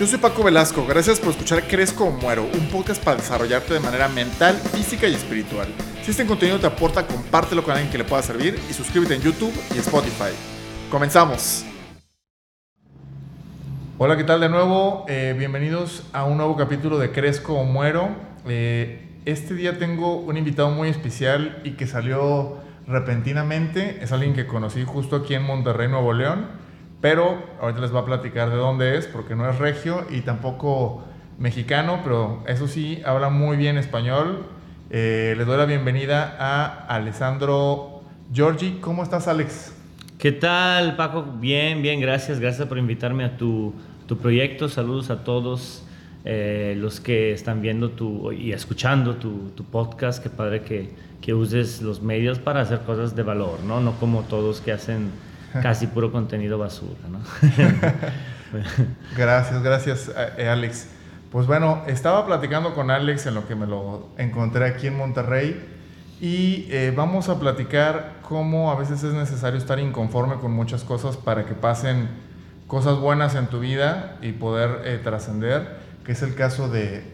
Yo soy Paco Velasco, gracias por escuchar Crezco o Muero, un podcast para desarrollarte de manera mental, física y espiritual. Si este contenido te aporta, compártelo con alguien que le pueda servir y suscríbete en YouTube y Spotify. Comenzamos. Hola, ¿qué tal de nuevo? Eh, bienvenidos a un nuevo capítulo de Crezco o Muero. Eh, este día tengo un invitado muy especial y que salió repentinamente. Es alguien que conocí justo aquí en Monterrey, Nuevo León pero ahorita les voy a platicar de dónde es, porque no es regio y tampoco mexicano, pero eso sí, habla muy bien español. Eh, les doy la bienvenida a Alessandro Giorgi. ¿Cómo estás, Alex? ¿Qué tal, Paco? Bien, bien, gracias. Gracias por invitarme a tu, tu proyecto. Saludos a todos eh, los que están viendo tu, y escuchando tu, tu podcast. Qué padre que, que uses los medios para hacer cosas de valor, ¿no? No como todos que hacen casi puro contenido basura, ¿no? gracias, gracias, eh, Alex. Pues bueno, estaba platicando con Alex en lo que me lo encontré aquí en Monterrey y eh, vamos a platicar cómo a veces es necesario estar inconforme con muchas cosas para que pasen cosas buenas en tu vida y poder eh, trascender, que es el caso de,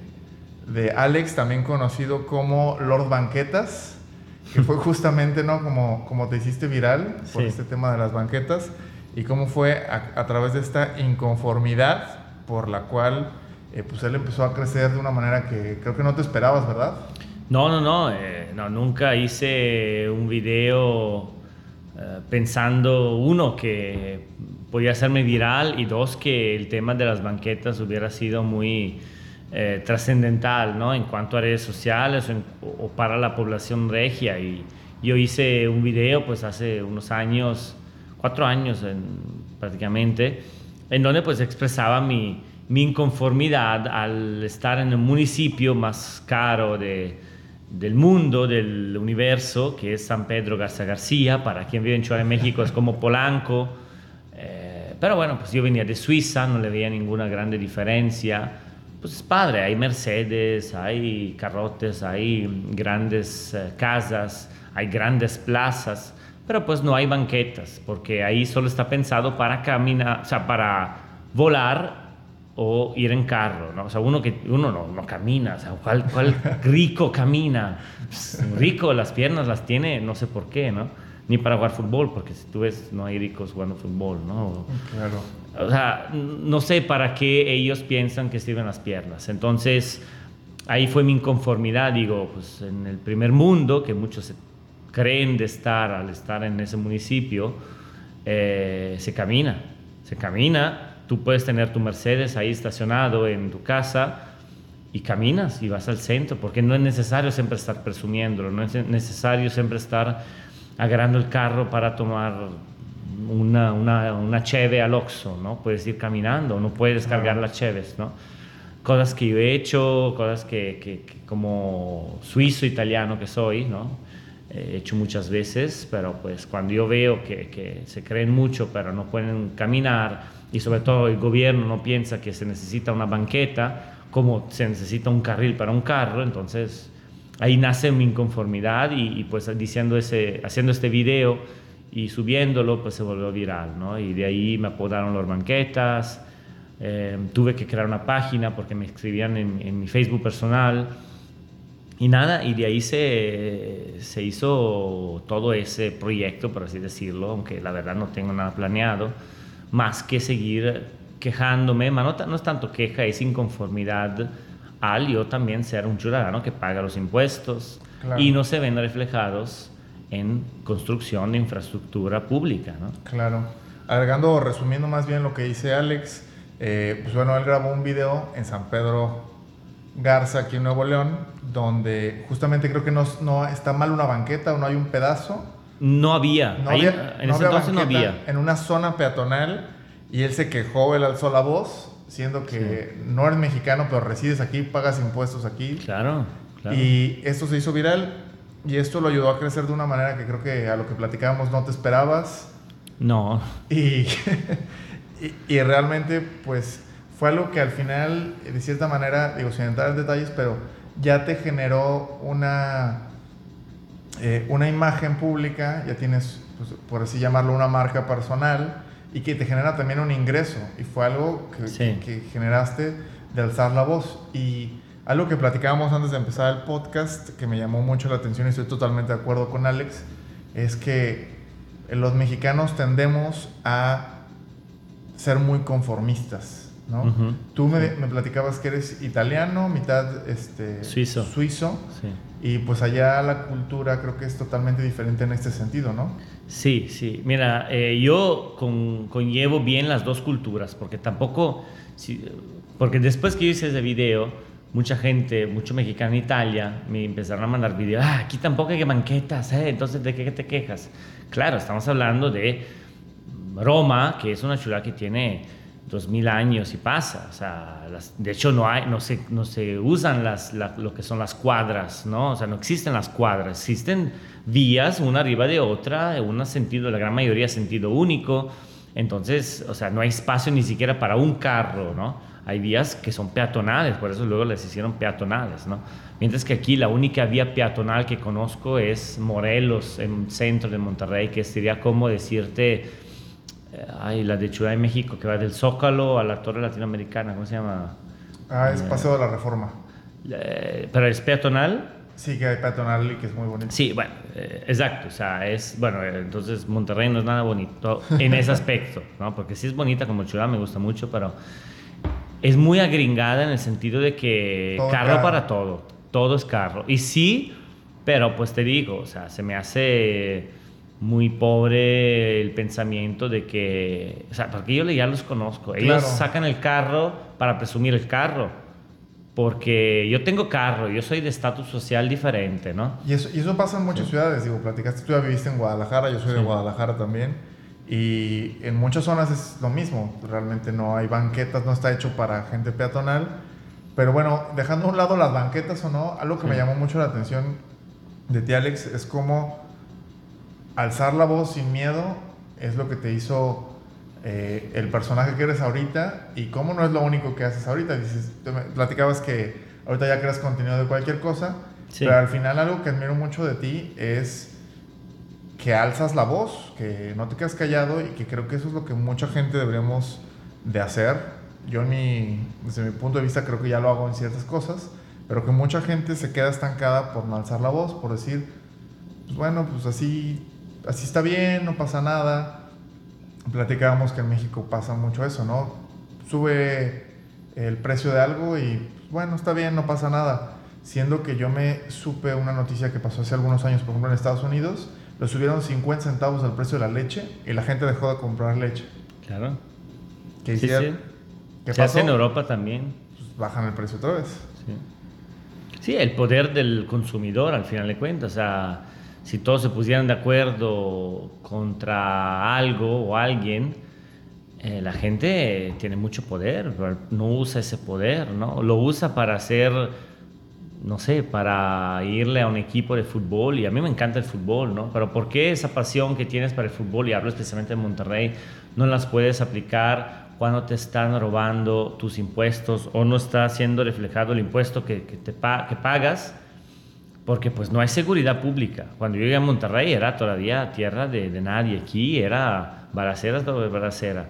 de Alex, también conocido como Lord Banquetas que fue justamente, ¿no? Como, como te hiciste viral por este tema de las banquetas y cómo fue a, través de esta inconformidad por la cual eh, pues él empezó a crecer de una manera que creo que no te esperabas, ¿verdad? No, no, no, eh, no nunca hice un video eh, pensando, uno, que podía hacerme viral y dos, que el tema de las banquetas hubiera sido muy eh, trascendental ¿no? en cuanto a redes sociales o, para la población regia. Y yo hice un video pues hace unos años, cuatro años prácticamente, en donde pues expresaba mi, mi, inconformidad al estar en el municipio más caro de, del mundo, del universo, que es San Pedro Garza García. Para quien vive en Ciudad de México es como Polanco. Eh, pero bueno, pues yo venía de Suiza, no le veía ninguna grande diferencia pues es padre, hay Mercedes, hay carrotes, hay grandes eh, casas, hay grandes plazas, pero pues no hay banquetas, porque ahí solo está pensado para caminar, o sea, para volar o ir en carro, ¿no? O sea, uno, que, uno no, no camina, o sea, ¿cuál, cuál rico camina? Pues, rico, las piernas las tiene, no sé por qué, ¿no? Ni para jugar fútbol, porque si tú ves, no hay ricos jugando fútbol, ¿no? Claro. O sea, no sé para qué ellos piensan que sirven las piernas. Entonces, ahí fue mi inconformidad, digo, pues en el primer mundo, que muchos creen de estar al estar en ese municipio, eh, se camina, se camina, tú puedes tener tu Mercedes ahí estacionado en tu casa y caminas y vas al centro, porque no es necesario siempre estar presumiéndolo, no es necesario siempre estar agarrando el carro para tomar una, una, una cheve al Oxxo, ¿no? Puedes ir caminando, no puedes cargar las cheves, ¿no? Cosas que yo he hecho, cosas que, que, como suizo italiano que soy, ¿no? He hecho muchas veces, pero pues cuando yo veo que, que se creen mucho pero no pueden caminar y sobre todo el gobierno no piensa que se necesita una banqueta como se necesita un carril para un carro, entonces ahí nace mi inconformidad y, y pues diciendo ese, haciendo este video y subiéndolo pues se volvió viral, ¿no? Y de ahí me apodaron los banquetas, eh, tuve que crear una página porque me escribían en, mi Facebook personal. Y nada, y de ahí se, se hizo todo ese proyecto, por así decirlo, aunque la verdad no tengo nada planeado, más que seguir quejándome, no, no es tanto queja, es inconformidad al yo también ser un ciudadano que paga los impuestos y no se ven reflejados en construcción de infraestructura pública. ¿no? Claro. Agregando, resumiendo más bien lo que dice Alex, eh, pues bueno, él grabó un video en San Pedro Garza, aquí en Nuevo León, donde justamente creo que no, no está mal una banqueta o no hay un pedazo. No había. No había en ese entonces no había. En una zona peatonal y él se quejó, él alzó la voz, siendo que no eres mexicano, pero resides aquí, pagas impuestos aquí. Claro, claro. Y esto se hizo viral y esto lo ayudó a crecer de una manera que creo que a lo que platicábamos no te esperabas. No. Y, y, realmente, pues, fue algo que al final, de cierta manera, digo, sin entrar en detalles, pero ya te generó una, eh, una imagen pública, ya tienes, pues, por así llamarlo, una marca personal, y que te genera también un ingreso. Y fue algo que, que, generaste de alzar la voz. Y algo que platicábamos antes de empezar el podcast, que me llamó mucho la atención y estoy totalmente de acuerdo con Alex, es que los mexicanos tendemos a ser muy conformistas. ¿no? Tú me, me, platicabas que eres italiano, mitad este, suizo. suizo y pues allá la cultura creo que es totalmente diferente en este sentido, ¿no? Sí, sí. Mira, eh, yo con, conllevo bien las dos culturas, porque tampoco, porque después que yo hice ese video, mucha gente, mucho mexicano en Italia, me empezaron a mandar videos, ah, aquí tampoco hay banquetas, ¿eh? entonces ¿de qué te quejas? Claro, estamos hablando de Roma, que es una ciudad que tiene dos mil años y pasa. O sea, de hecho no, hay, no, se, no se usan las, lo que son las cuadras, ¿no? O sea, no existen las cuadras, existen vías una arriba de otra, en un sentido, la gran mayoría sentido único. Entonces, o sea, no hay espacio ni siquiera para un carro, ¿no? Hay vías que son peatonales, por eso luego les hicieron peatonales, ¿no? Mientras que aquí la única vía peatonal que conozco es Morelos, en centro de Monterrey, que sería como decirte hay la de Ciudad de México que va del Zócalo a la Torre Latinoamericana, ¿cómo se llama? Ah, es Paseo de la Reforma. pero es peatonal. Sí, que hay peatonal y que es muy bonito. Sí, bueno, eh, exacto. O sea, es, bueno, entonces Monterrey no es nada bonito en ese aspecto, ¿no? Porque sí es bonita como ciudad, me gusta mucho, pero es muy agringada en el sentido de que carro para todo, todo es carro. Y sí, pero pues te digo, o sea, se me hace muy pobre el pensamiento de que, o sea, porque yo ya los conozco, ellos sacan el carro para presumir el carro, porque yo tengo carro, yo soy de estatus social diferente, ¿no? Y eso, y eso pasa en muchas ciudades, digo, platicaste, tú ya viviste en Guadalajara, yo soy de Guadalajara también, y en muchas zonas es lo mismo, realmente no hay banquetas, no está hecho para gente peatonal, pero bueno, dejando a un lado las banquetas o no, algo que me llamó mucho la atención de ti, Alex, es como alzar la voz sin miedo es lo que te hizo eh, el personaje que eres ahorita y cómo no es lo único que haces ahorita. Dices, platicabas que ahorita ya creas contenido de cualquier cosa, pero al final algo que admiro mucho de ti es que alzas la voz, que no te quedas callado y que creo que eso es lo que mucha gente deberíamos de hacer. Yo en mi, desde mi punto de vista creo que ya lo hago en ciertas cosas, pero que mucha gente se queda estancada por no alzar la voz, por decir, pues bueno, pues así así está bien, no pasa nada. Platicábamos que en México pasa mucho eso, ¿no? Sube el precio de algo y bueno, está bien, no pasa nada. Siendo que yo me supe una noticia que pasó hace algunos años, por ejemplo, en Estados Unidos, lo subieron 50 centavos al precio de la leche y la gente dejó de comprar leche. Claro. ¿Qué sí, sí. ¿Qué Se hace en Europa también. Pues bajan el precio otra vez. Sí. sí, el poder del consumidor, al final de cuentas. O sea, si todos se pusieran de acuerdo contra algo o alguien, eh, la gente tiene mucho poder, no usa ese poder, ¿no? Lo usa para hacer, no sé, para irle a un equipo de fútbol, y a mí me encanta el fútbol, ¿no? Pero ¿por qué esa pasión que tienes para el fútbol, y hablo especialmente de Monterrey, no las puedes aplicar cuando te están robando tus impuestos o no está siendo reflejado el impuesto que, que pagas? Porque pues no hay seguridad pública. Cuando yo llegué a Monterrey era todavía tierra de, de nadie, aquí era balaceras de balacera.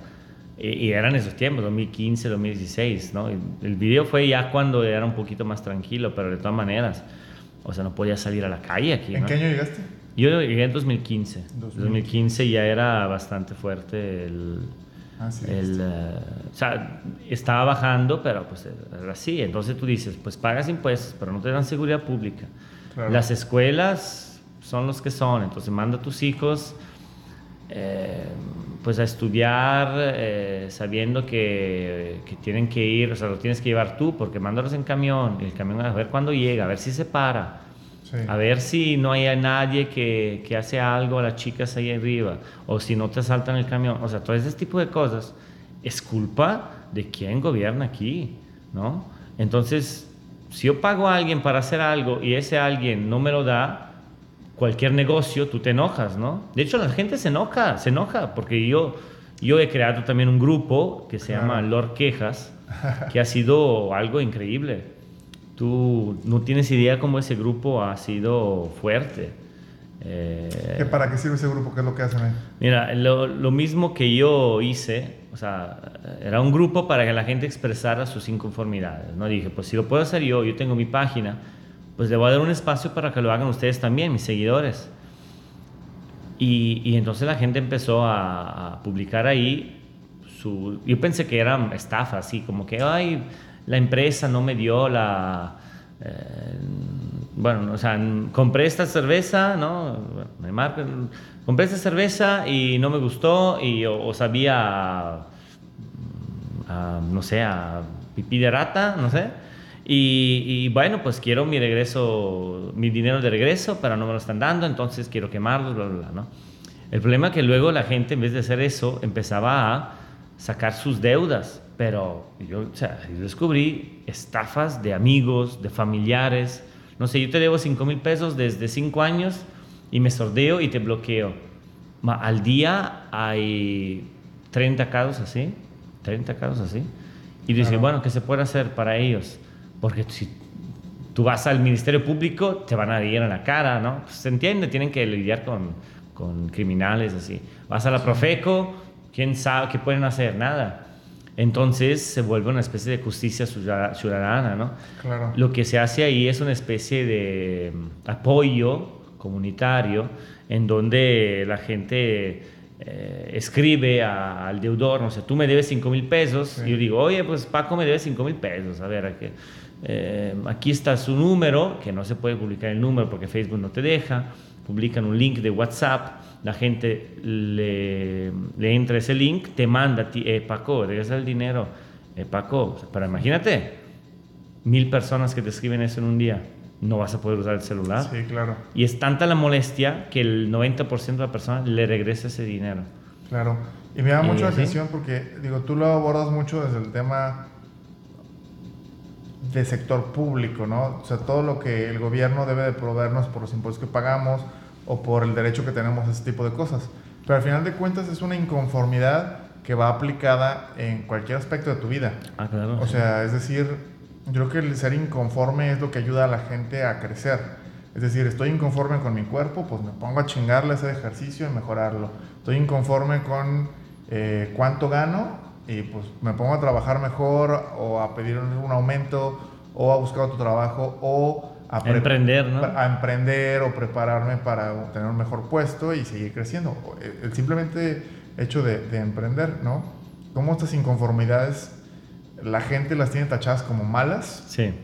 Y, y, eran esos tiempos, 2015, 2016, ¿no? El video fue ya cuando era un poquito más tranquilo, pero de todas maneras, o sea, no podía salir a la calle aquí. ¿En qué año llegaste? Yo llegué en 2015. 2015 ya era bastante fuerte el... Ah, sí, el, uh, o sea, estaba bajando, pero pues era así. Entonces tú dices, pues pagas impuestos, pero no te dan seguridad pública. Las escuelas son los que son, entonces manda a tus hijos eh, pues a estudiar eh, sabiendo que, que, tienen que ir, o sea, lo tienes que llevar tú porque mándalos en camión, el camión a ver cuándo llega, a ver si se para. A ver si no hay nadie que, que, hace algo a las chicas ahí arriba, o si no te saltan el camión, o sea, todo ese tipo de cosas es culpa de quien gobierna aquí, ¿no? Entonces, si yo pago a alguien para hacer algo y ese alguien no me lo da, cualquier negocio, tú te enojas, ¿no? De hecho, la gente se enoja, se enoja, porque yo, yo he creado también un grupo que se llama Lord Quejas, que ha sido algo increíble. Tú no tienes idea cómo ese grupo ha sido fuerte. Eh, ¿Para qué sirve ese grupo? ¿Qué es lo que hacen ahí? Mira, lo, lo, mismo que yo hice, o sea, era un grupo para que la gente expresara sus inconformidades. ¿no? Dije, pues si lo puedo hacer yo, yo tengo mi página, pues le voy a dar un espacio para que lo hagan ustedes también, mis seguidores. Y, entonces la gente empezó a, publicar ahí su... Yo pensé que era estafa, así como que, ay, la empresa no me dio la... Eh, bueno, o sea, compré esta cerveza, ¿no? Me marcan, compré esta cerveza y no me gustó y o, sabía, no sé, a pipí de rata, no sé. Y, bueno, pues quiero mi regreso, mi dinero de regreso, pero no me lo están dando, entonces quiero quemarlo, bla, bla, bla, ¿no? El problema es que luego la gente, en vez de hacer eso, empezaba a sacar sus deudas. Pero yo, o sea, descubrí estafas de amigos, de familiares. No sé, yo te debo 5 mil pesos desde 5 años y me sordeo y te bloqueo. al día hay 30 casos así, 30 casos así. Y dice, bueno, ¿qué se puede hacer para ellos? Porque si tú vas al Ministerio Público, te van a ir en la cara, ¿no? Pues, se entiende, tienen que lidiar con, con criminales así. Vas a la Profeco, ¿quién sabe qué pueden hacer? Nada. Entonces se vuelve una especie de justicia ciudadana, ¿no? Claro. Lo que se hace ahí es una especie de mm, apoyo comunitario en donde la gente eh, escribe al deudor, no sé, tú me debes 5 mil pesos, y yo digo, oye, pues Paco me debe 5 mil pesos, a ver, aquí, eh, aquí está su número, que no se puede publicar el número porque Facebook no te deja, publican un link de WhatsApp, la gente le, le entra ese link, te manda eh, Paco, regresa el dinero, eh, Paco, pero imagínate, mil personas que te escriben eso en un día, no vas a poder usar el celular. Sí, claro. Y es tanta la molestia que el 90% de la persona le regresa ese dinero. Claro. Y me da mucho la atención porque, digo, tú lo abordas mucho desde el tema de sector público, ¿no? O sea, todo lo que el gobierno debe de proveernos por los impuestos que pagamos, o por el derecho que tenemos a ese tipo de cosas. Pero al final de cuentas es una inconformidad que va aplicada en cualquier aspecto de tu vida. Ah, claro. O sea, es decir, yo creo que el ser inconforme es lo que ayuda a la gente a crecer. Es decir, estoy inconforme con mi cuerpo, pues me pongo a chingarle ese ejercicio y mejorarlo. Estoy inconforme con eh, cuánto gano y pues me pongo a trabajar mejor o a pedir un aumento o a buscar otro trabajo o a, emprender, ¿no? a emprender o prepararme para tener un mejor puesto y seguir creciendo. El, simplemente hecho de, de, emprender, ¿no? Cómo estas inconformidades la gente las tiene tachadas como malas. Sí.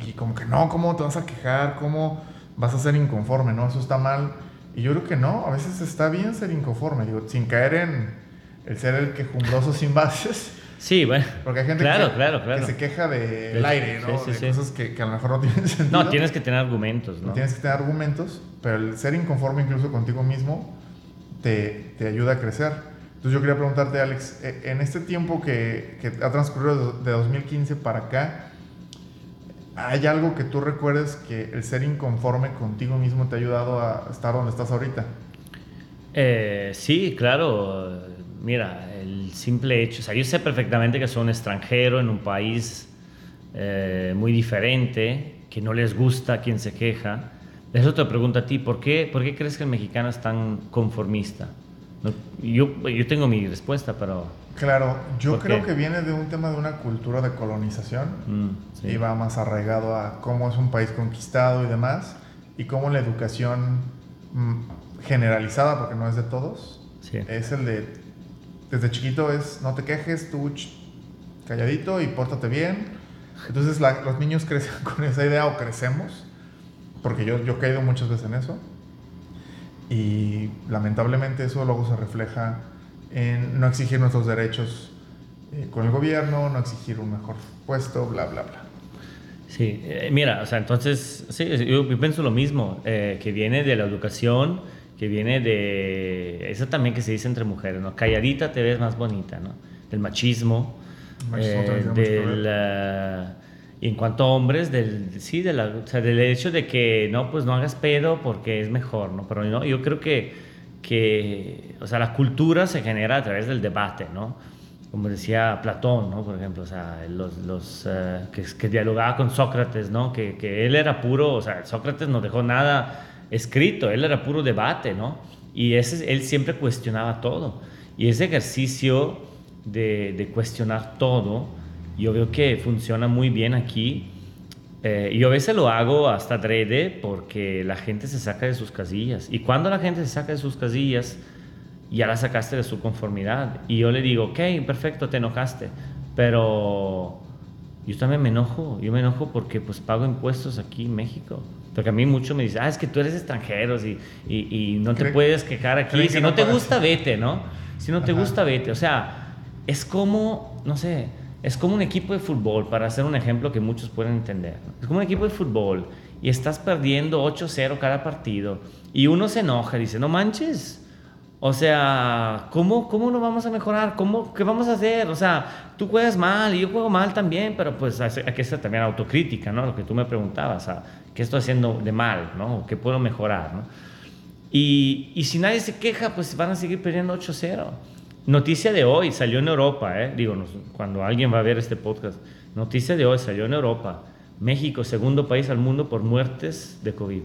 Y como que no, ¿cómo te vas a quejar? ¿Cómo vas a ser inconforme? ¿No? Eso está mal. Y yo creo que no, a veces está bien ser inconforme, digo, sin caer en el ser el quejumbroso sin bases Sí, bueno. Porque hay gente que, se queja del aire, ¿no? de cosas que, a lo mejor no tienen sentido. No, tienes que tener argumentos, ¿no? Tienes que tener argumentos, pero el ser inconforme incluso contigo mismo te, te ayuda a crecer. Entonces yo quería preguntarte, Alex, e, en este tiempo que, que ha transcurrido de 2015 para acá, ¿hay algo que tú recuerdes que el ser inconforme contigo mismo te ha ayudado a estar donde estás ahorita? Eh, sí, claro. Mira, simple hecho, o sea, yo sé perfectamente que soy un extranjero en un país eh, muy diferente, que no les gusta quien se queja. Eso te pregunto a ti, ¿por qué, ¿por qué crees que el mexicano es tan conformista? yo, yo tengo mi respuesta, pero... Claro, yo creo que viene de un tema de una cultura de colonización mm, y va más arraigado a cómo es un país conquistado y demás, y cómo la educación mm, generalizada, porque no es de todos, es el de desde chiquito es no te quejes, tú calladito y pórtate bien. Entonces los niños crecen con esa idea o crecemos, porque yo, yo he caído muchas veces en eso. Y lamentablemente eso luego se refleja en no exigir nuestros derechos eh, con el gobierno, no exigir un mejor puesto, bla, bla, bla. Sí, eh, mira, o sea, entonces, sí, yo, pienso lo mismo, eh, que viene de la educación que viene de eso también que se dice entre mujeres, ¿no? Calladita te ves más bonita, ¿no? Del machismo, eh, del, y en cuanto a hombres, del, sí, de la, o sea, del hecho de que no, pues no hagas pedo porque es mejor, ¿no? Pero no, yo creo que, que, o sea, la cultura se genera a través del debate, ¿no? Como decía Platón, ¿no? Por ejemplo, o sea, los, los uh, que, que, dialogaba con Sócrates, ¿no? Que, que él era puro, o sea, Sócrates no dejó nada escrito, él era puro debate, ¿no? Y ese, él siempre cuestionaba todo. Y ese ejercicio de, de cuestionar todo, yo veo que funciona muy bien aquí. Eh, yo a veces lo hago hasta adrede porque la gente se saca de sus casillas. Y cuando la gente se saca de sus casillas, ya la sacaste de su conformidad. Y yo le digo, ok, perfecto, te enojaste. Pero yo también me enojo. Yo me enojo porque pues pago impuestos aquí en México. Porque a mí mucho me dice, ah, es que tú eres extranjero y, y, no te puedes quejar aquí. Si no, te gusta, vete, ¿no? Si no te gusta, vete. O sea, es como, no sé, es como un equipo de fútbol, para hacer un ejemplo que muchos pueden entender. Es como un equipo de fútbol y estás perdiendo 8-0 cada partido y uno se enoja y dice, no manches. O sea, ¿cómo, ¿cómo no vamos a mejorar? ¿Cómo, ¿Qué vamos a hacer? O sea, tú juegas mal y yo juego mal también, pero pues hay que también autocrítica, ¿no? Lo que tú me preguntabas, ¿qué estoy haciendo de mal, ¿no? ¿Qué puedo mejorar, ¿no? Y, y si nadie se queja, pues van a seguir perdiendo 8-0. Noticia de hoy, salió en Europa, ¿eh? digo, cuando alguien va a ver este podcast, noticia de hoy, salió en Europa. México, segundo país al mundo por muertes de COVID.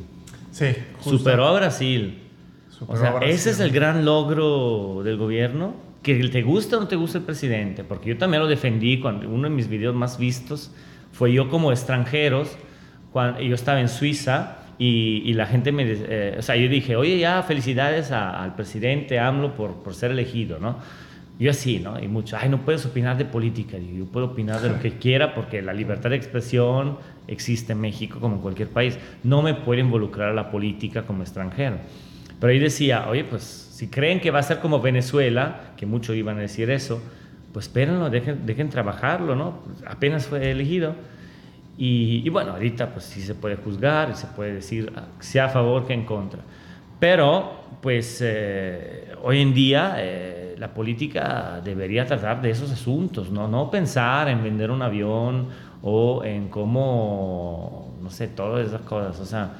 Sí, Superó a Brasil. O sea, ese es el gran logro del gobierno. Que te gusta o no te gusta el presidente, porque yo también lo defendí cuando uno de mis videos más vistos fue yo como extranjeros, cuando yo estaba en Suiza y, la gente me... Eh, o sea, yo dije, oye, ya felicidades al presidente AMLO por, por ser elegido, ¿no? Yo así, ¿no? Y mucho, ay, no puedes opinar de política. Yo puedo opinar de lo que quiera porque la libertad de expresión existe en México como en cualquier país. No me puedo involucrar a la política como extranjero. Pero ahí decía, oye, pues si creen que va a ser como Venezuela, que muchos iban a decir eso, pues espérenlo, dejen, dejen trabajarlo, ¿no? apenas fue elegido. Y, bueno, ahorita pues sí se puede juzgar, se puede decir ah, sea a favor que en contra. Pero pues eh, hoy en día eh, la política debería tratar de esos asuntos, ¿no? no pensar en vender un avión o en cómo, no sé, todas esas cosas. O sea,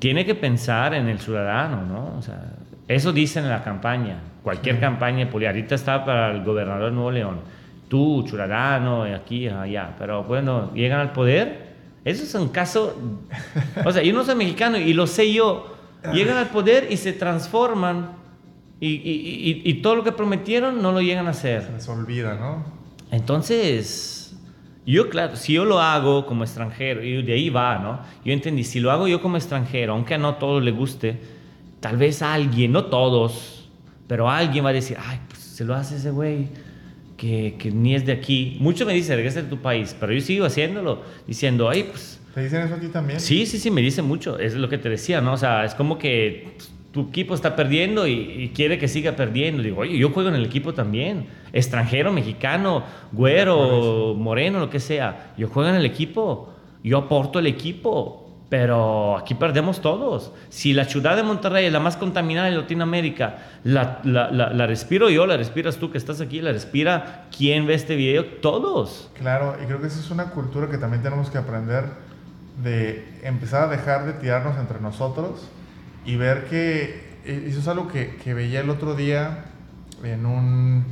tiene que pensar en el ciudadano, ¿no? O sea, eso dicen en la campaña, cualquier campaña política. Ahorita está para el gobernador de Nuevo León tú, ciudadano, aquí, allá, pero bueno, llegan al poder. Eso es un caso, o sea, yo no soy mexicano y lo sé yo. Llegan al poder y se transforman y, y, y, todo lo que prometieron no lo llegan a hacer. Se les olvida, ¿no? Entonces, yo, claro, si yo lo hago como extranjero, y de ahí va, ¿no? Yo entendí, si lo hago yo como extranjero, aunque a no todos le guste, tal vez a alguien, no todos, pero alguien va a decir, ay, pues se lo hace ese güey que, que, ni es de aquí. Mucho me dicen, regresa de tu país, pero yo sigo haciéndolo, diciendo, ay, pues... ¿Te dicen eso a ti también? Sí, sí, sí, me dicen mucho, es lo que te decía, ¿no? O sea, es como que tu equipo está perdiendo y, quiere que siga perdiendo. Digo, oye, yo juego en el equipo también, extranjero, mexicano, güero, moreno, lo que sea. Yo juego en el equipo, yo aporto el equipo, pero aquí perdemos todos. Si la ciudad de Monterrey es la más contaminada de Latinoamérica, la, la, la, respiro yo, la respiras tú que estás aquí, la respira quien ve este video, todos. Claro, y creo que esa es una cultura que también tenemos que aprender de empezar a dejar de tirarnos entre nosotros y ver que eh, eso es algo que, que veía el otro día en un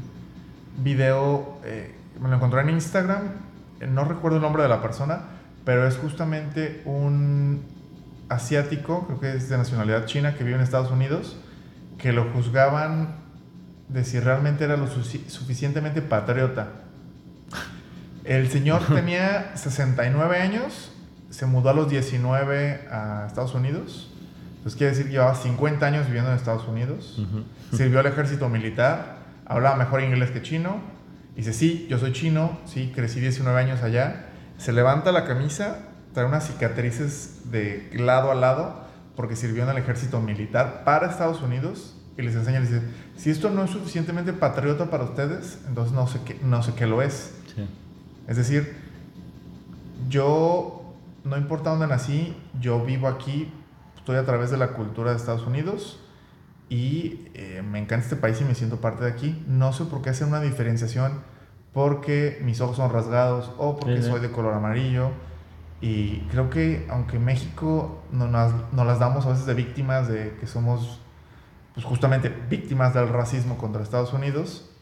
video, eh, me lo encontré en Instagram, no recuerdo el nombre de la persona, pero es justamente un asiático, creo que es de nacionalidad china, que vive en Estados Unidos, que lo juzgaban de si realmente era lo suficientemente patriota. El señor tenía 69 años, se mudó a los 19 a Estados Unidos, entonces quiere decir que llevaba 50 años viviendo en Estados Unidos, sirvió al ejército militar, hablaba mejor inglés que chino, dice, sí, yo soy chino, sí, crecí 19 años allá, se levanta la camisa, trae unas cicatrices de lado a lado porque sirvió en el ejército militar para Estados Unidos y les enseña, les dice, si esto no es suficientemente patriota para ustedes, entonces no sé qué, no sé qué lo es. Es decir, yo, no importa dónde nací, yo vivo aquí, estoy a través de la cultura de Estados Unidos y eh, me encanta este país y me siento parte de aquí. No sé por qué hacer una diferenciación porque mis ojos son rasgados o porque soy de color amarillo. Y creo que aunque México no nos, no las damos a veces de víctimas de que somos pues justamente víctimas del racismo contra Estados Unidos,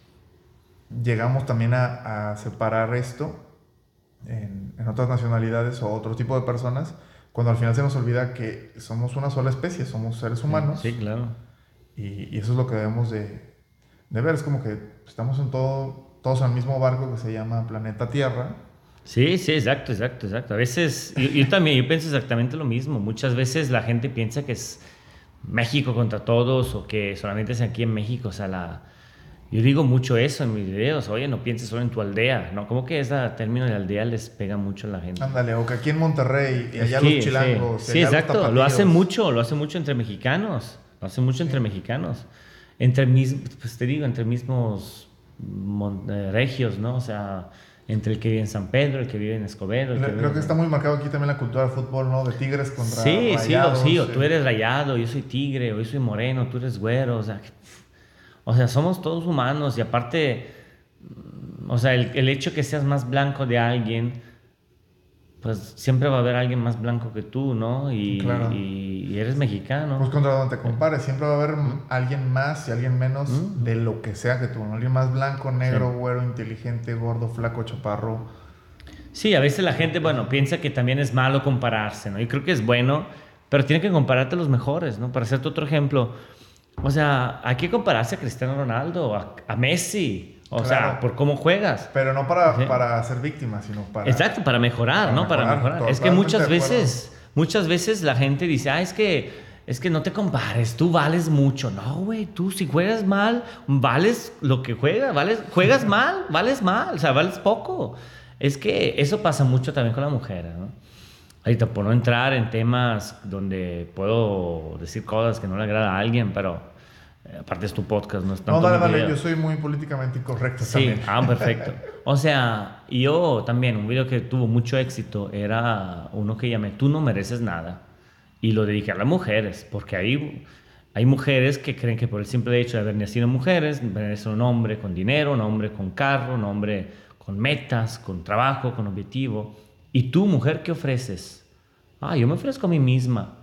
llegamos también a, a separar esto en, en, otras nacionalidades o otro tipo de personas cuando al final se nos olvida que somos una sola especie, somos seres humanos. Sí, claro. Y, y eso es lo que debemos de, de, ver. Es como que estamos en todo, todos en el mismo barco que se llama planeta Tierra. Sí, sí, exacto, exacto, exacto. A veces, yo, yo también, yo pienso exactamente lo mismo. Muchas veces la gente piensa que es México contra todos o que solamente es aquí en México. O sea, la, yo digo mucho eso en mis videos. Oye, no pienses solo en tu aldea. ¿no? Como que ese término de aldea les pega mucho a la gente. Ándale, o que aquí en Monterrey y allá los chilangos. Sí, exacto. Lo hace mucho, lo hace mucho entre mexicanos. Lo hace mucho entre mexicanos. Entre mis, pues te digo, entre mismos eh, regios, ¿no? O sea, entre el que vive en San Pedro, el que vive en Escobedo. Creo que, vive... que está muy marcado aquí también la cultura del fútbol, ¿no? De tigres contra sí, rayados. Sí, sí, o tú eres rayado, yo soy tigre, o yo soy moreno, tú eres güero, o sea, o sea, somos todos humanos y aparte, o sea, el, el hecho que seas más blanco de alguien, pues siempre va a haber alguien más blanco que tú, ¿no? Y, Claro. y, y eres mexicano. Pues contra donde te compares, siempre va a haber alguien más y alguien menos Mm. de lo que sea que tú, ¿no? Alguien más blanco, negro, Sí. güero, inteligente, gordo, flaco, chaparro. Sí, a veces la gente, bueno, piensa que también es malo compararse, ¿no? Y creo que es bueno, pero tiene que compararte a los mejores, ¿no? Para hacerte otro ejemplo, o sea, hay que compararse a Cristiano Ronaldo, a, a Messi, o sea, por cómo juegas. Pero no para, Sí. para ser víctima, sino para... Exacto, para mejorar, para ¿no? Para mejorar, Es que muchas veces, muchas veces la gente dice, ah, es que, es que no te compares, tú vales mucho. No, güey, tú si juegas mal, vales lo que juegas, vales, juegas mal, vales mal, o sea, vales poco. Es que eso pasa mucho también con la mujer, ¿no? Ahorita, por no entrar en temas donde puedo decir cosas que no le agrada a alguien, pero eh, aparte es tu podcast, no es tanto No, dale, dale, video. yo soy muy políticamente incorrecto Sí, también. ah, perfecto. O sea, yo también, un video que tuvo mucho éxito era uno que llamé Tú no mereces nada. Y lo dediqué a las mujeres, porque hay, hay mujeres que creen que por el simple hecho de haber nacido mujeres, merecen un hombre con dinero, un hombre con carro, un hombre con metas, con trabajo, con objetivo. ¿Y tú, mujer, qué ofreces? Ah, yo me ofrezco a mí misma.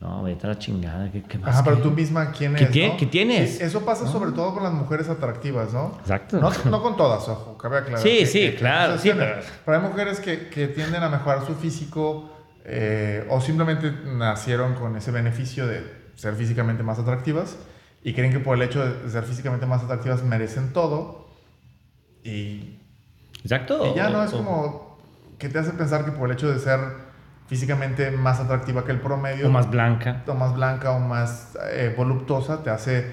No, vete a la chingada. ¿Qué, qué más Ajá, pero tú misma, ¿quién ¿Qué es? tie- no? qué tienes? Sí, eso pasa sobre todo con las mujeres atractivas, ¿no? Exacto. No, no con todas, ojo, cabe aclarar. Sí, que- sí, que- claro, sí, pero- Pero hay mujeres que, que tienden a mejorar su físico eh, o simplemente nacieron con ese beneficio de ser físicamente más atractivas y creen que por el hecho de ser físicamente más atractivas merecen todo y, Exacto. y ya no O- es o- como que te hace pensar que por el hecho de ser físicamente más atractiva que el promedio O más blanca. o más blanca o más eh, voluptuosa te hace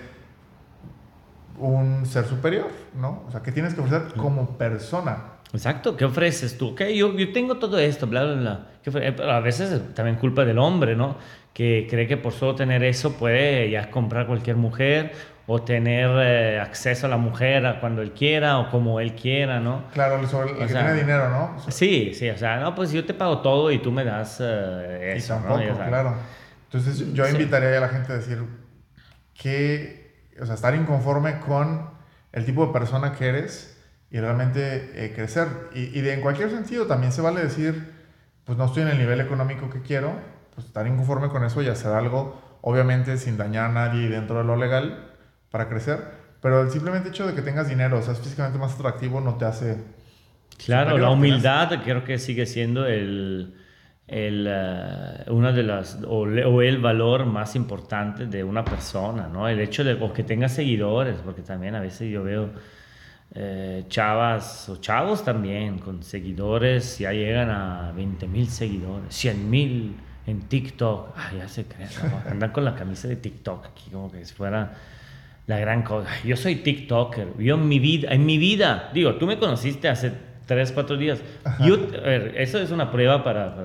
un ser superior, ¿no? O sea, que tienes que ofrecer como persona. Exacto, ¿qué ofreces tú? Ok, yo, yo tengo todo esto, bla, bla, bla. ¿Qué eh, pero a veces es también culpa del hombre, ¿no? Que cree que por solo tener eso puede ya comprar cualquier mujer o tener eh, acceso a la mujer cuando él quiera o como él quiera, ¿no? Claro, el, sobre- el que sea, tiene dinero, ¿no? O sea, Sí, sí, o sea, no, pues yo te pago todo y tú me das eh, y eso, tampoco, ¿no? Ya claro. Entonces yo Sí. invitaría a la gente a decir que, o sea, estar inconforme con el tipo de persona que eres y realmente eh, crecer. Y, y de, en cualquier sentido también se vale decir, pues no estoy en el nivel económico que quiero, pues estar inconforme con eso y hacer algo, obviamente sin dañar a nadie y dentro de lo legal para crecer. Pero el simplemente hecho de que tengas dinero, o seas físicamente más atractivo, no te hace... Claro, la humildad creo que sigue siendo el, el, eh, una de las, o, le- o el valor más importante de una persona, ¿no? El hecho de o que tenga seguidores, porque también a veces yo veo eh, chavas o chavos también con seguidores, ya llegan a 20 mil seguidores, 100 mil en TikTok, ya se creen, ¿no? andan con la camisa de TikTok aquí como que si fuera la gran cosa. Yo soy TikToker. Yo en mi vida, en mi vida, digo, tú me conociste hace 3, 4 días. Yo, a ver, eso es una prueba para.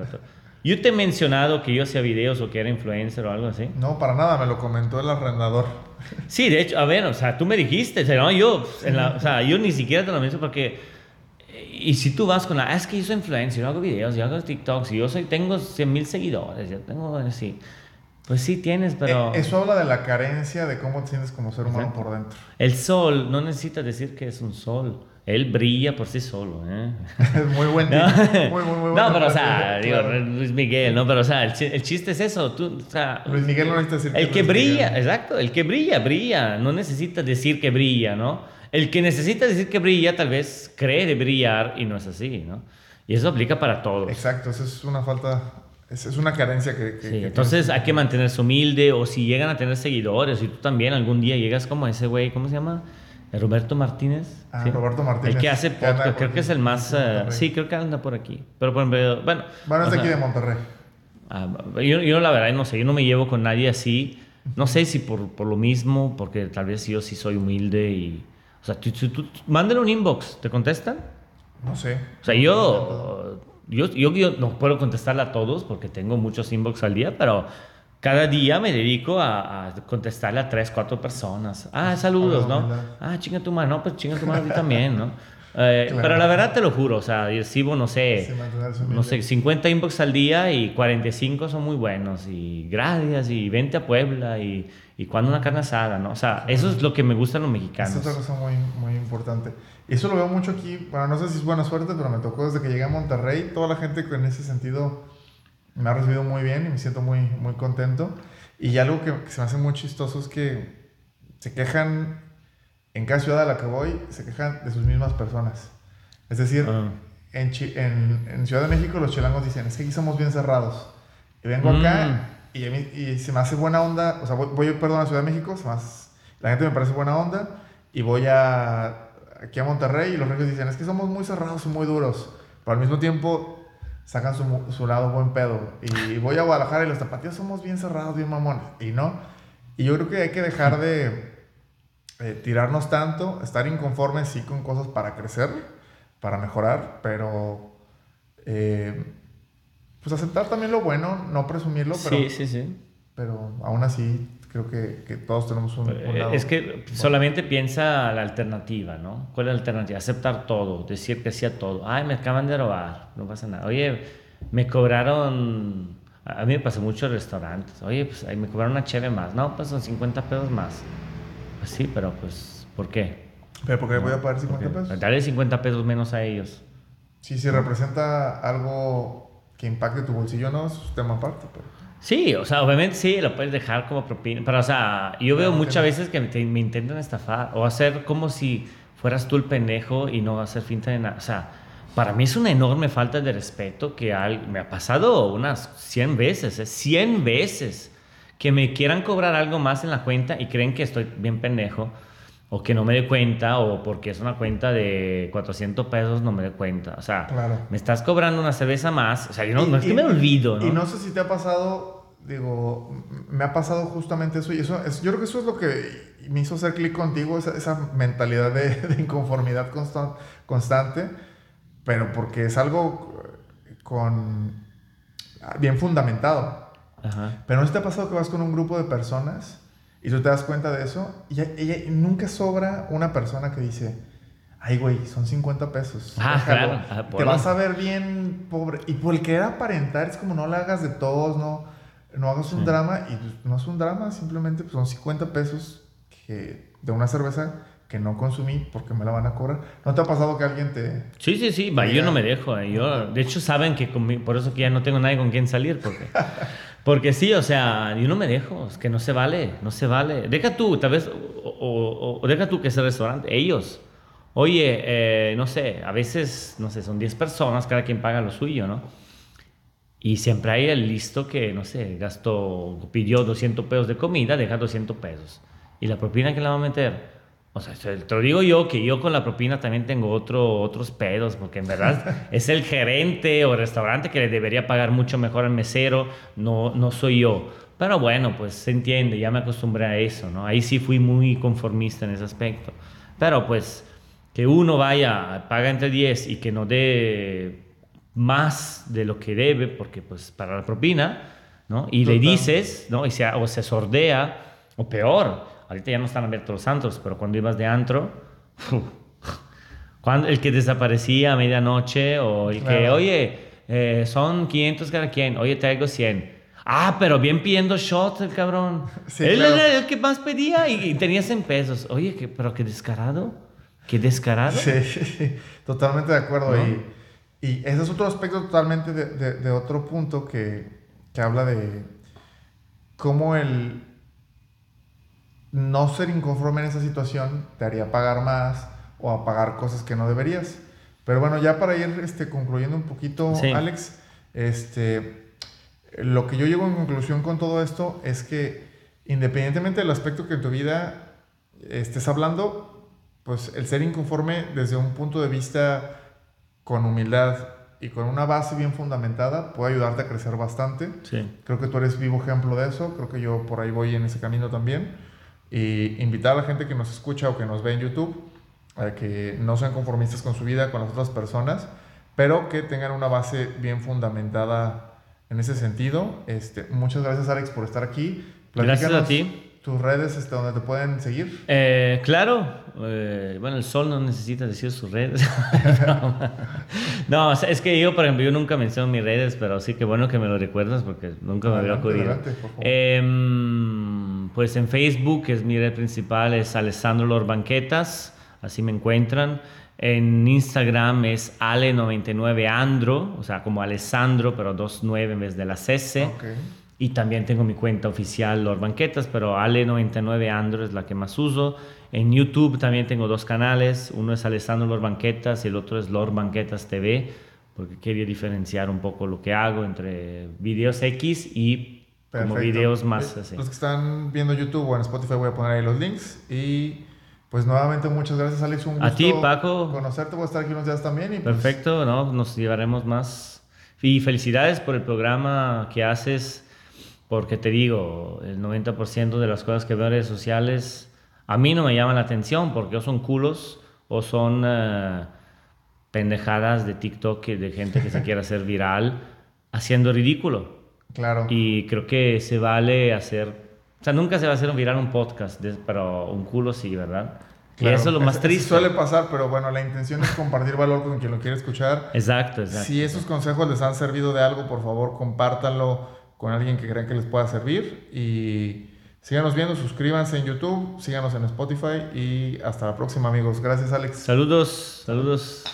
Yo te he mencionado que yo hacía videos o que era influencer o algo así. No, para nada, me lo comentó el arrendador. Sí, de hecho, a ver, o sea, tú me dijiste, o sea, no, yo, en la- o sea, yo ni siquiera te lo menciono porque, y si tú vas con la, "Ah, es que yo soy influencer, yo hago videos, yo hago TikToks, y yo soy, tengo 100 mil seguidores, yo tengo así. Pues sí tienes, pero... Eh, Eso habla de la carencia de cómo te sientes como ser humano Exacto. por dentro. El sol no necesita decir que es un sol. Él brilla por sí solo. ¿eh? Muy buen. No, Muy, muy, muy no pero o sea, digo. Luis Miguel, ¿no? Pero o sea, el, chi- el chiste es eso. Tú, o sea, Luis Miguel no necesita decir el que Luis brilla, Miguel. exacto, el que brilla, brilla. No necesita decir que brilla, ¿no? El que necesita decir que brilla, tal vez cree de brillar y no es así, ¿no? Y eso aplica para todos. Exacto, eso es una falta Es, es una carencia que... que- Sí, que entonces tienes. hay que mantenerse humilde o si llegan a tener seguidores y tú también algún día llegas como ese güey, ¿cómo se llama? Eh, Roberto Martínez. Ah, ¿sí? Roberto Martínez, El que hace que podcast, por creo que aquí, es el más... Monterrey. sí, creo que anda por aquí. Pero por ejemplo, bueno... Bueno, es de aquí de Monterrey. Ah, yo, yo la verdad no sé, yo no me llevo con nadie así. No sé si por, por lo mismo, porque tal vez yo sí soy humilde y... O sea, tú, tú, tú- mándale un inbox, ¿te contestan? No sé. O sea, yo, yo, yo, yo no puedo contestarle a todos porque tengo muchos inbox al día, pero cada día me dedico a, a contestarle a tres, cuatro personas. Ah, saludos, Hola, ¿no? Ah, chinga tu madre, no, pues chinga tu madre a ti también, ¿no? Eh, Claro. Pero la verdad te lo juro, o sea, recibo, no sé, no sé, 50 inbox al día y 45 son muy buenos y gracias y vente a Puebla y, y cuando una carne asada, ¿no? O sea, eso es lo que me gustan los mexicanos. es otra cosa muy, muy importante. Eso lo veo mucho aquí. Bueno, no sé si es buena suerte, pero me tocó desde que llegué a Monterrey. Toda la gente en ese sentido me ha recibido muy bien y me siento muy, muy contento. Y algo que, que se me hace muy chistoso es que se quejan, en cada ciudad a la que voy, se quejan de sus mismas personas. Es decir, Ah. en, Chi- en, en Ciudad de México los chilangos dicen, es que aquí somos bien cerrados. Y vengo acá Mm. y, a mí- y se me hace buena onda, o sea, voy, voy, perdón, a Ciudad de México, se me hace- la gente me parece buena onda, y voy a, aquí a Monterrey y los regios dicen, es que somos muy cerrados y muy duros, pero al mismo tiempo sacan su, su lado buen pedo. Y voy a Guadalajara y los tapatíos somos bien cerrados, bien mamones, y no. Y yo creo que hay que dejar de eh, tirarnos tanto, estar inconformes sí con cosas para crecer, para mejorar, pero eh, pues aceptar también lo bueno, no presumirlo, pero, Sí, sí, sí. pero aún así creo que, que todos tenemos un, un Eh, lado Es que bueno. solamente piensa la alternativa, ¿no? ¿Cuál es la alternativa? Aceptar todo, decir que sí a todo. Ay, me acaban de robar, no pasa nada. Oye, me cobraron, a mí me pasa mucho en restaurantes. Oye, pues ahí me cobraron una cheve más. No, pues son 50 pesos más. Pues sí, pero pues, ¿por qué? Pero porque voy a pagar 50 Porque pesos. Dale 50 pesos menos a ellos. Sí, si representa algo que impacte tu bolsillo, no es un tema aparte, pero Sí, o sea, obviamente sí, lo puedes dejar como propina. Pero, o sea, yo veo muchas no. veces que me intentan estafar o hacer como si fueras tú el pendejo y no hacer finta de nada. O sea, para mí es una enorme falta de respeto que al- me ha pasado unas 100 veces, ¿eh? 100 veces que me quieran cobrar algo más en la cuenta y creen que estoy bien pendejo o que no me dé cuenta o porque es una cuenta de 400 pesos no me dé cuenta. O sea, Claro. me estás cobrando una cerveza más. O sea, yo no, Y- no es que me olvido, ¿no? Y no sé si te ha pasado, digo, me ha pasado justamente eso. Y eso es, yo creo que eso es lo que me hizo hacer clic contigo, esa, esa mentalidad de, de inconformidad constan- constante, pero porque es algo con bien fundamentado. Ajá. Pero ¿no te ha pasado que vas con un grupo de personas y tú te das cuenta de eso? Y, y- y nunca sobra una persona que dice, ay, güey, son 50 pesos. Ah, déjalo". claro. Ah, Te vas a ver bien pobre. Y por el querer aparentar, es como no le hagas de todos, no, no hagas un Sí. drama. Y pues, no es un drama, simplemente pues, son 50 pesos que, de una cerveza que no consumí porque me la van a cobrar. ¿No te ha pasado que alguien te... Sí, sí, sí, va, yo no me dejo. eh, Yo, de hecho, saben que por eso que ya no tengo nadie con quien salir. Porque, porque sí, o sea, yo no me dejo. Es que no se vale, no se vale. Deja tú, tal vez, o, o- o deja tú que ese restaurante, ellos. Oye, eh, no sé, a veces, no sé, son 10 personas, cada quien paga lo suyo, ¿no? Y siempre hay el listo que, no sé, gastó, pidió 200 pesos de comida, deja 200 pesos. ¿Y la propina que la va a meter? O sea, te lo digo yo, que yo con la propina también tengo otro, otros pedos, porque en verdad es el gerente o restaurante que le debería pagar mucho mejor al mesero, no, no soy yo. Pero bueno, pues se entiende, ya me acostumbré a eso, ¿no? Ahí sí fui muy conformista en ese aspecto. Pero pues que uno vaya, paga entre 10 y que no dé más de lo que debe, porque pues para la propina, ¿no? Y le Total. dices, ¿no? Y se, o se sordea, o peor, ahorita ya no están abiertos los antros, pero cuando ibas de antro, cuando, el que desaparecía a medianoche, o el que, Claro. oye, eh, son 500 cada quien, oye, traigo 100. Ah, pero bien pidiendo shots el cabrón. Sí, Él claro. era el que más pedía y, y tenía 100 pesos. Oye, que, pero qué descarado. Qué descarado. Sí, totalmente de acuerdo. ¿No? Y, y ese es otro aspecto totalmente de, de- de otro punto que, que habla de cómo el no ser inconforme en esa situación te haría pagar más o a pagar cosas que no deberías. Pero bueno, ya para ir este, concluyendo un poquito, Sí. Alex, este, lo que yo llego en conclusión con todo esto es que independientemente del aspecto que en tu vida estés hablando, pues el ser inconforme desde un punto de vista con humildad y con una base bien fundamentada puede ayudarte a crecer bastante. Sí. Creo que tú eres vivo ejemplo de eso, creo que yo por ahí voy en ese camino también. Y invitar a la gente que nos escucha o que nos ve en YouTube a que no sean conformistas con su vida, con las otras personas, pero que tengan una base bien fundamentada en ese sentido. Este, muchas gracias Alex por estar aquí. Gracias a ti. Tus redes este, donde te pueden seguir. Eh, claro, eh, bueno, el sol no necesita decir sus redes. no, o sea, es que yo, por ejemplo, yo nunca menciono mis redes, pero sí que bueno que me lo recuerdas porque nunca me había ocurrido. adelante, por favor. Em, pues en Facebook, que es mi red principal, es Alessandro Lor Banquetas, así me encuentran. En Instagram es Ale99Andro, o sea, como Alessandro, pero 29 en vez de la. Ok. Y también tengo mi cuenta oficial Lord Banquetas, pero Ale99 Andro es la que más uso. En YouTube también tengo dos canales. Uno es Alessandro Lord Banquetas y el otro es Lord Banquetas TV, porque quería diferenciar un poco lo que hago entre videos X y como Perfecto. videos más Eh, así. Los que están viendo YouTube o en Spotify voy a poner ahí los links. Y pues nuevamente muchas gracias Alex. Un A gusto ti, Paco. Conocerte, voy a estar aquí unos días también. Y pues, Perfecto, ¿no? Nos llevaremos más. Y felicidades por el programa que haces, porque te digo, el 90% de las cosas que veo en redes sociales a mí no me llaman la atención, porque o son culos o son eh, pendejadas de TikTok de gente que se quiere hacer viral haciendo ridículo. Claro. Y creo que se vale hacer. O sea, nunca se va a hacer viral un podcast, pero un culo sí, ¿verdad? Claro. Y eso es lo más triste. Suele pasar, pero bueno, la intención es compartir valor con quien lo quiere escuchar. Exacto, exacto. Si esos consejos les han servido de algo, por favor, compártanlo con alguien que crean que les pueda servir. Y síganos viendo, suscríbanse en YouTube, síganos en Spotify y hasta la próxima, amigos. Gracias, Alex. Saludos, saludos.